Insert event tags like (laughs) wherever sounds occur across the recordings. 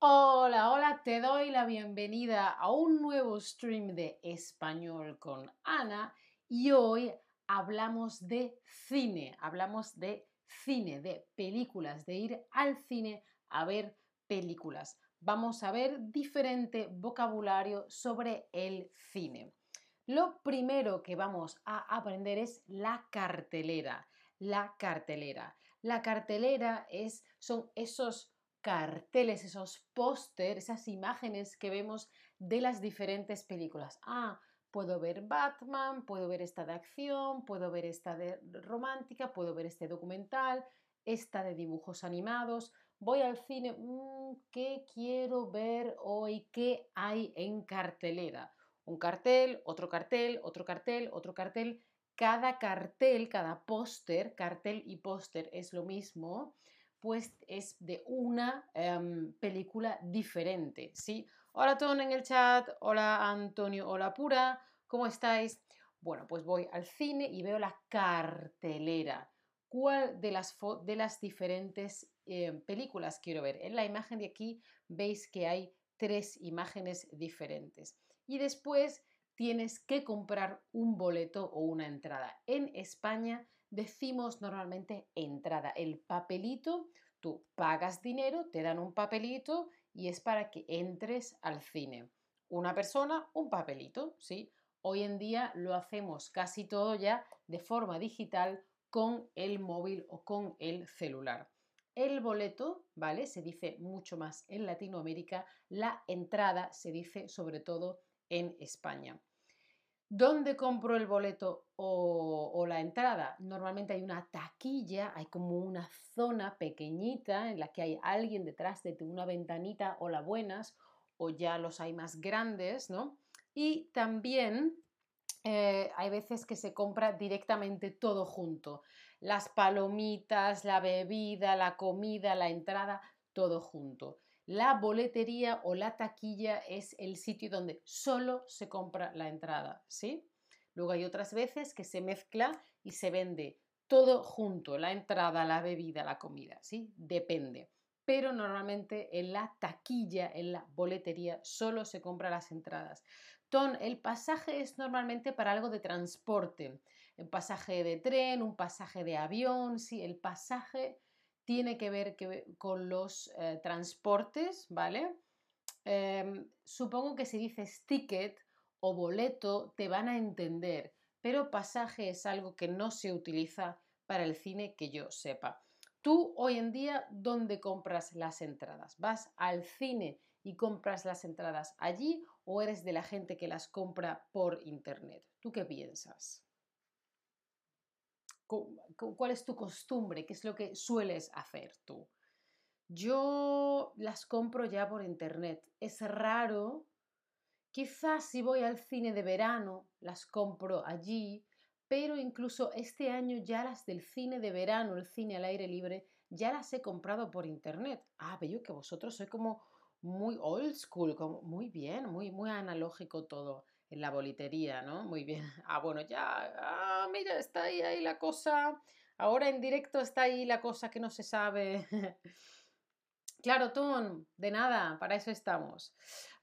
Hola, hola, te doy la bienvenida a un nuevo stream de español con Ana y hoy hablamos de cine, hablamos de cine, de películas, de ir al cine a ver películas. Vamos a ver diferente vocabulario sobre el cine. Lo primero que vamos a aprender es la cartelera. La cartelera. La cartelera es, son esos carteles, esos póster, esas imágenes que vemos de las diferentes películas. Ah, puedo ver Batman, puedo ver esta de acción, puedo ver esta de romántica, puedo ver este documental, esta de dibujos animados. Voy al cine, mm, ¿qué quiero ver hoy? ¿Qué hay en cartelera? Un cartel, otro cartel, otro cartel, otro cartel. Cada cartel, cada póster, cartel y póster es lo mismo pues es de una em, película diferente, ¿sí? Hola Ton en el chat, hola Antonio, hola Pura, ¿cómo estáis? Bueno, pues voy al cine y veo la cartelera. ¿Cuál de las, de las diferentes em, películas quiero ver? En la imagen de aquí veis que hay tres imágenes diferentes. Y después tienes que comprar un boleto o una entrada. En España decimos normalmente entrada. El papelito, tú pagas dinero, te dan un papelito y es para que entres al cine. Una persona, un papelito, ¿sí? Hoy en día lo hacemos casi todo ya de forma digital con el móvil o con el celular. El boleto, ¿vale? Se dice mucho más en Latinoamérica, la entrada se dice sobre todo en España. ¿Dónde compro el boleto o, la entrada? Normalmente hay una taquilla, hay como una zona pequeñita en la que hay alguien detrás de una ventanita o la buenas, o ya los hay más grandes, ¿no? Y también eh, hay veces que se compra directamente todo junto. Las palomitas, la bebida, la comida, la entrada, todo junto. La boletería o la taquilla es el sitio donde solo se compra la entrada, ¿sí? Luego hay otras veces que se mezcla y se vende todo junto, la entrada, la bebida, la comida, ¿sí? Depende. Pero normalmente en la taquilla, en la boletería, solo se compra las entradas. Ton, el pasaje es normalmente para algo de transporte. Un pasaje de tren, un pasaje de avión, sí, el pasaje tiene que ver con los eh, transportes, ¿vale? Em, supongo que si dices ticket o boleto te van a entender, pero pasaje es algo que no se utiliza para el cine que yo sepa. Tú hoy en día, ¿dónde compras las entradas? ¿Vas al cine y compras las entradas allí o eres de la gente que las compra por internet? ¿Tú qué piensas? ¿Cuál es tu costumbre? ¿Qué es lo que sueles hacer tú? Yo las compro ya por internet. Es raro. Quizás si voy al cine de verano, las compro allí, pero incluso este año ya las del cine de verano, el cine al aire libre, ya las he comprado por internet. Ah, veo que vosotros sois como muy old school, como muy bien, muy, muy analógico todo en la bolitería, ¿no? Muy bien. (laughs) Ah, bueno, ya, ah, mira, está ahí, ahí la cosa. Ahora en directo está ahí la cosa que no se sabe. (laughs) claro, Tom, de nada, para eso estamos.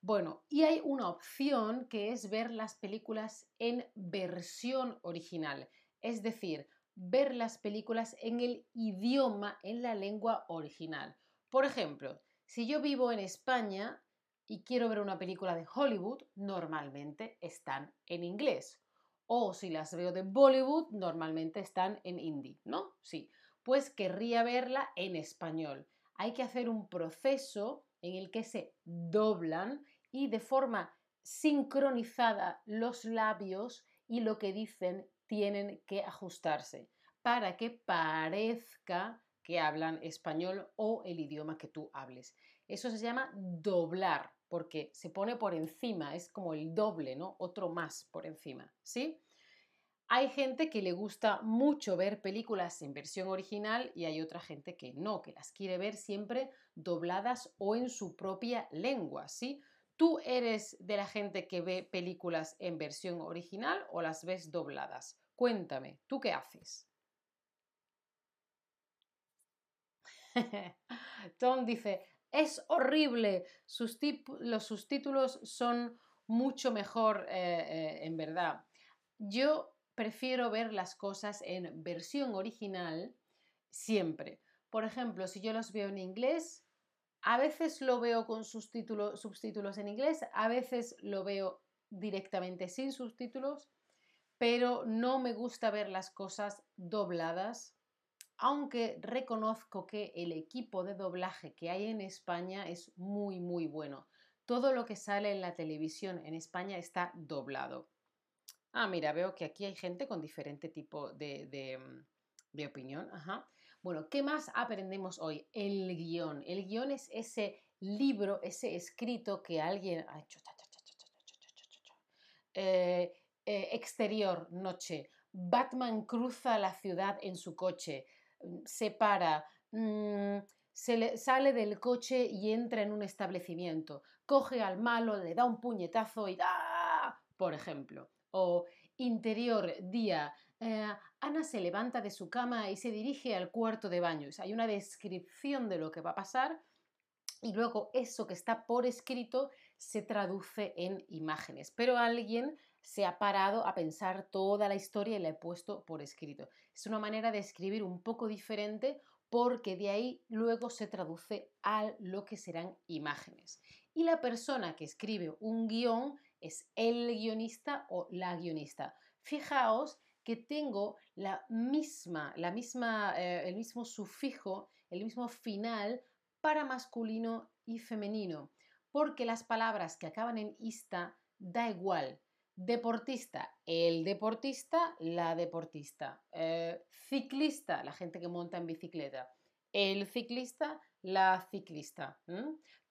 Bueno, y hay una opción que es ver las películas en versión original, es decir, ver las películas en el idioma, en la lengua original. Por ejemplo, si yo vivo en España, y quiero ver una película de Hollywood, normalmente están en inglés. O si las veo de Bollywood, normalmente están en hindi, ¿no? Sí, pues querría verla en español. Hay que hacer un proceso en el que se doblan y de forma sincronizada los labios y lo que dicen tienen que ajustarse para que parezca que hablan español o el idioma que tú hables. Eso se llama doblar porque se pone por encima, es como el doble, ¿no? Otro más por encima, ¿sí? Hay gente que le gusta mucho ver películas en versión original y hay otra gente que no, que las quiere ver siempre dobladas o en su propia lengua, ¿sí? ¿Tú eres de la gente que ve películas en versión original o las ves dobladas? Cuéntame, ¿tú qué haces? (laughs) Tom dice, es horrible. los subtítulos son mucho mejor, eh, eh, en verdad. Yo prefiero ver las cosas en versión original siempre. Por ejemplo, si yo los veo en inglés, a veces lo veo con subtítulos en inglés, a veces lo veo directamente sin subtítulos, pero no me gusta ver las cosas dobladas, aunque reconozco que el equipo de doblaje que hay en España es muy, muy bueno. Todo lo que sale en la televisión en España está doblado. Ah, mira, veo que aquí hay gente con diferente tipo de, mm, opinión. Bueno, ¿qué más aprendemos hoy? El guion. El guion es ese libro, ese escrito que alguien ha hecho. exterior, noche. Batman cruza la ciudad en su coche, se para, mm, se sale del coche y entra en un establecimiento, coge al malo, le da un puñetazo y da, por ejemplo. O interior, día, eh, Ana se levanta de su cama y se dirige al cuarto de baños. Hay una descripción de lo que va a pasar y luego eso que está por escrito se traduce en imágenes. Pero alguien se ha parado a pensar toda la historia y la he puesto por escrito. Es una manera de escribir un poco diferente porque de ahí luego se traduce a lo que serán imágenes. Y la persona que escribe un guion es el guionista o la guionista. Fijaos que tengo la misma, la misma, eh, el mismo sufijo, el mismo final para masculino y femenino, porque las palabras que acaban en ista da igual. Deportista, el deportista, la deportista. Eh, ciclista, la gente que monta en bicicleta. El ciclista, la ciclista.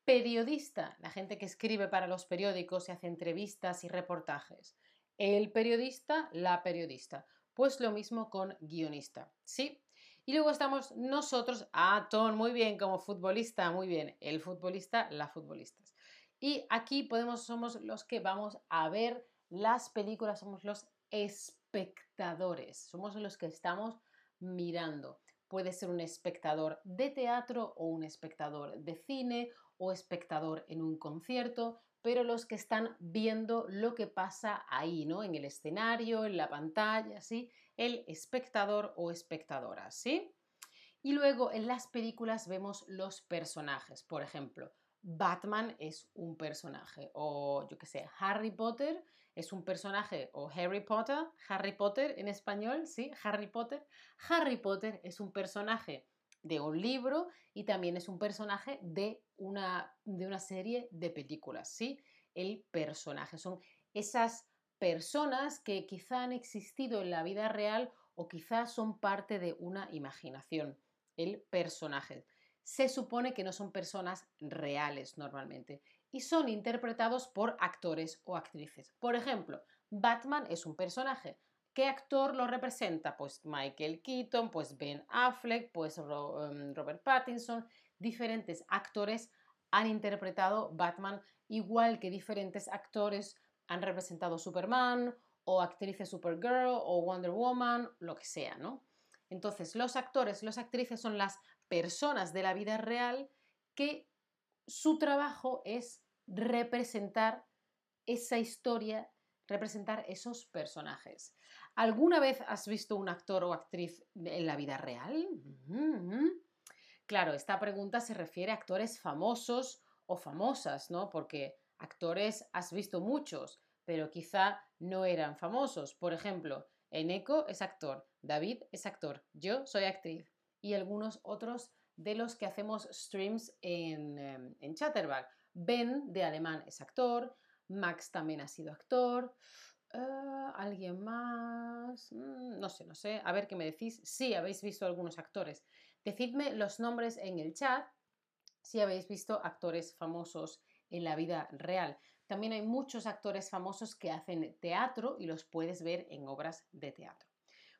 Periodista, la gente que escribe para los periódicos y hace entrevistas y reportajes. El periodista, la periodista. Pues lo mismo con guionista, ¿sí? Y luego estamos nosotros, ah, Ton, muy bien, como futbolista, muy bien, el futbolista, la futbolistas. Y aquí podemos, somos los que vamos a ver las películas, somos los espectadores, somos los que estamos mirando. Puede ser un espectador de teatro o un espectador de cine o espectador en un concierto, pero los que están viendo lo que pasa ahí, ¿no? En el escenario, en la pantalla, ¿sí? El espectador o espectadora, ¿sí? Y luego en las películas vemos los personajes. Por ejemplo, Batman es un personaje, o yo qué sé, Harry Potter es un personaje, o Harry Potter, Harry Potter en español, ¿sí? Harry Potter. Harry Potter es un personaje de un libro y también es un personaje de una, de una serie de películas, ¿sí? El personaje. Son esas personas que quizá han existido en la vida real o quizá son parte de una imaginación. El personaje. Se supone que no son personas reales normalmente y son interpretados por actores o actrices. Por ejemplo, Batman es un personaje, ¿Qué actor lo representa? Pues Michael Keaton, pues Ben Affleck, pues em, Robert Pattinson. Diferentes actores han interpretado Batman igual que diferentes actores han representado Superman o actrices Supergirl o Wonder Woman, lo que sea, ¿no? Entonces, los actores, las actrices son las personas de la vida real que su trabajo es representar esa historia, representar esos personajes. ¿Alguna vez has visto un actor o actriz en la vida real? Claro, esta pregunta se refiere a actores famosos o famosas, ¿no? Porque actores has visto muchos, pero quizá no eran famosos. Por ejemplo, Eneco es actor, David es actor, yo soy actriz y algunos otros de los que hacemos streams en, em, en Chatterback. Ben de alemán es actor, Max también ha sido actor. Ah, ¿Alguien más? Mm, no sé, no sé. A ver qué me decís. Sí, habéis visto algunos actores. Decidme los nombres en el chat si habéis visto actores famosos en la vida real. También hay muchos actores famosos que hacen teatro y los puedes ver en obras de teatro.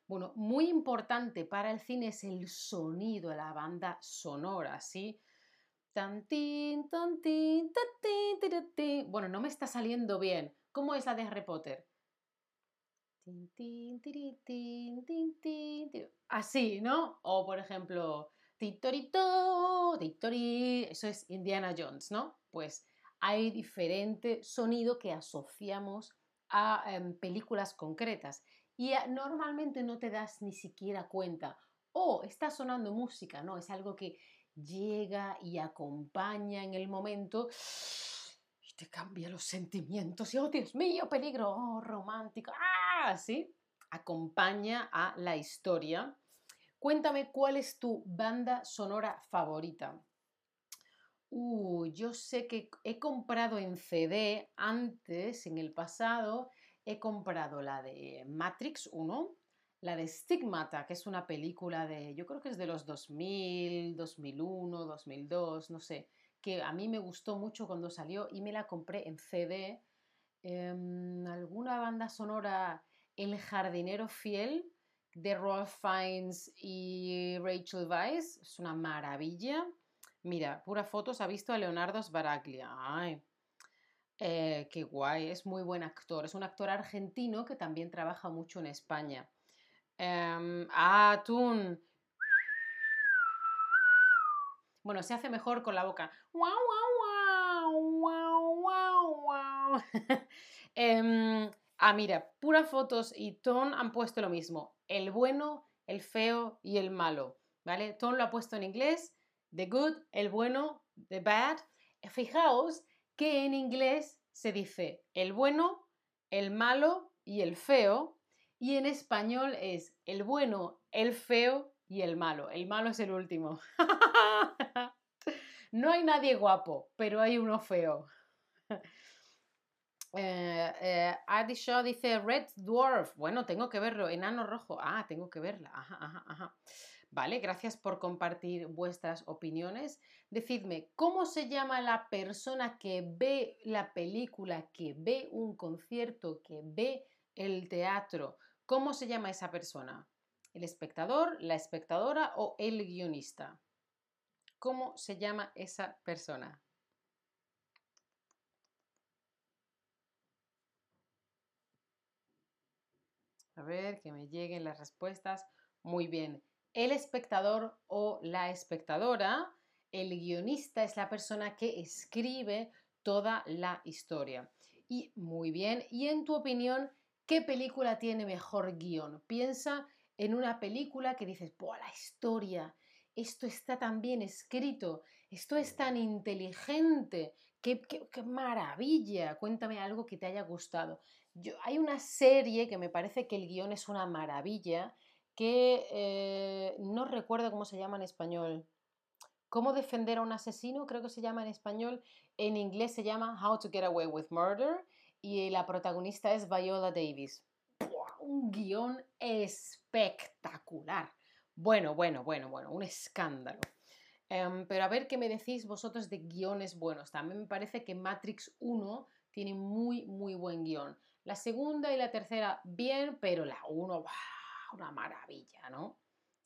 Bueno, muy importante para el cine es el sonido, la banda sonora, ¿sí? Tantín, tantín, tantín, Bueno, no me está saliendo bien. ¿Cómo es la de Harry Potter? Así, ¿no? O por ejemplo, titorito, titori, eso es Indiana Jones, ¿no? Pues hay diferente sonido que asociamos a em, películas concretas y normalmente no te das ni siquiera cuenta. O está sonando música, ¿no? Es algo que llega y acompaña en el momento y te cambia los sentimientos. Y, oh, Dios mío, peligro, oh, romántico, ah, sí, acompaña a la historia. Cuéntame cuál es tu banda sonora favorita. Uh, yo sé que he comprado en CD antes, en el pasado, he comprado la de Matrix 1, la de Stigmata, que es una película de, yo creo que es de los 2000, 2001, 2002, no sé, que a mí me gustó mucho cuando salió y me la compré en CD. Em, alguna banda sonora, El jardinero fiel, de Rolf Fiennes y Rachel Weisz, es una maravilla. Mira, pura fotos ha visto a Leonardo Sbaraglia. Ay, eh, qué guay, es muy buen actor. Es un actor argentino que también trabaja mucho en España. Ah, Tun. Bueno, se hace mejor con la boca. ¡Wow, wow, wow! ah, mira, pura fotos y Ton han puesto lo mismo. El bueno, el feo y el malo. ¿Vale? Ton lo ha puesto en inglés the good, el bueno, the bad. Fijaos que en inglés se dice el bueno, el malo y el feo, y en español es el bueno, el feo y el malo. El malo es el último. (laughs) no hay nadie guapo, pero hay uno feo. (laughs) Eh, eh, Adi Shaw dice Red Dwarf. Bueno, tengo que verlo. Enano rojo. Ah, tengo que verla. ¿vale? Gracias por compartir vuestras opiniones. Decidme, ¿cómo se llama la persona que ve la película, que ve un concierto, que ve el teatro? ¿Cómo se llama esa persona? ¿El espectador, la espectadora o el guionista? ¿Cómo se llama esa persona? A ver, que me lleguen las respuestas. Muy bien el espectador o la espectadora, el guionista es la persona que escribe toda la historia. Y muy bien, y en tu opinión, ¿qué película tiene mejor guion? Piensa en una película que dices, ¡buah, la historia! Esto está tan bien escrito, esto es tan inteligente, qué, qué, maravilla. Cuéntame algo que te haya gustado. Yo, hay una serie que me parece que el guion es una maravilla que eh, no recuerdo cómo se llama en español. ¿Cómo defender a un asesino? Creo que se llama en español. En inglés se llama How to Get Away with Murder y la protagonista es Viola Davis. Un guion espectacular. Bueno, bueno, bueno, bueno, un escándalo. Em, pero a ver qué me decís vosotros de guiones buenos. También me parece que Matrix 1 tiene muy, muy buen guion. La segunda y la tercera, bien, pero la 1, una maravilla, ¿no?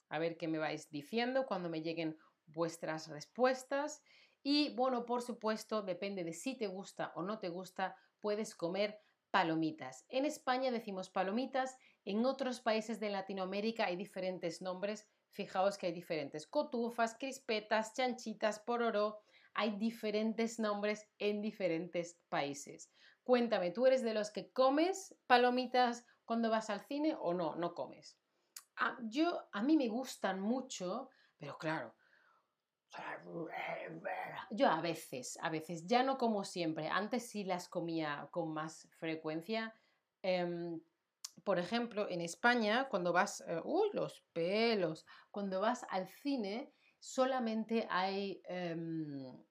A ver qué me vais diciendo cuando me lleguen vuestras respuestas. Y bueno, por supuesto, depende de si te gusta o no te gusta, puedes comer palomitas. En España decimos palomitas, en otros países de Latinoamérica hay diferentes nombres. Fijaos que hay diferentes cotufas, crispetas, chanchitas, pororó. Hay diferentes nombres en diferentes países. Cuéntame, ¿tú eres de los que comes palomitas cuando vas al cine o no? No comes. Ah, yo, a mí me gustan mucho, pero claro, yo a veces, a veces, ya no como siempre, antes sí las comía con más frecuencia. Em, por ejemplo, en España, cuando vas, eh, uy, los pelos, cuando vas al cine, solamente hay em,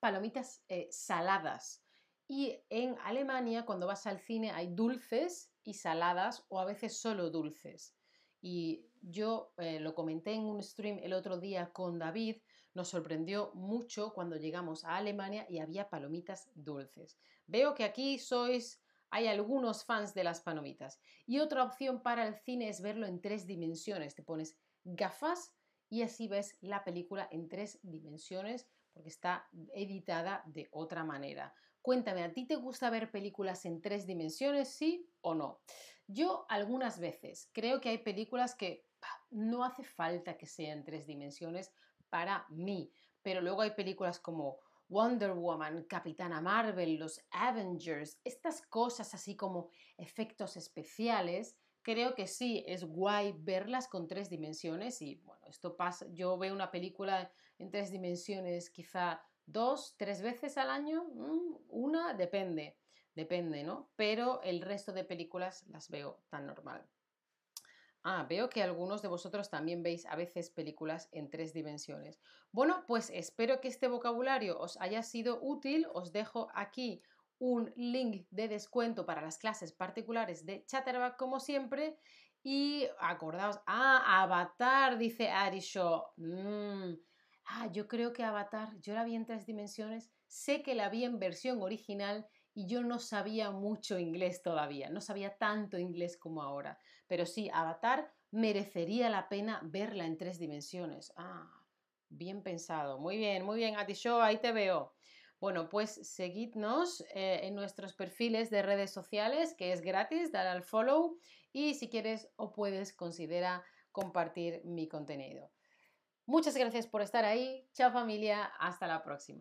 palomitas eh, saladas. Y en Alemania, cuando vas al cine, hay dulces y saladas o a veces solo dulces. Y yo eh, lo comenté en un stream el otro día con David, nos sorprendió mucho cuando llegamos a Alemania y había palomitas dulces. Veo que aquí sois, hay algunos fans de las palomitas. Y otra opción para el cine es verlo en tres dimensiones. Te pones gafas y así ves la película en tres dimensiones porque está editada de otra manera. Cuéntame, ¿a ti te gusta ver películas en tres dimensiones, sí o no? Yo algunas veces creo que hay películas que no hace falta que sea en tres dimensiones para mí. Pero luego hay películas como Wonder Woman, Capitana Marvel, los Avengers, estas cosas así como efectos especiales, creo que sí, es guay verlas con tres dimensiones y bueno, esto pasa, yo veo una película en tres dimensiones quizá dos, tres veces al año, mm, una, depende, depende, ¿no? Pero el resto de películas las veo tan normal. Ah, veo que algunos de vosotros también veis a veces películas en tres dimensiones. Bueno, pues espero que este vocabulario os haya sido útil. Os dejo aquí un link de descuento para las clases particulares de Chatterback, como siempre. Y acordaos, ah, Avatar, dice Arisho. Mm, ah, yo creo que Avatar, yo la vi en tres dimensiones. Sé que la vi en versión original y yo no sabía mucho inglés todavía, no sabía tanto inglés como ahora. Pero sí, Avatar merecería la pena verla en tres dimensiones. Ah, bien pensado. Muy bien, muy bien, Atisho, ahí te veo. Bueno, pues seguidnos eh, en nuestros perfiles de redes sociales, que es gratis, dale al follow y si quieres o puedes, considera compartir mi contenido. Muchas gracias por estar ahí. Chao familia, hasta la próxima.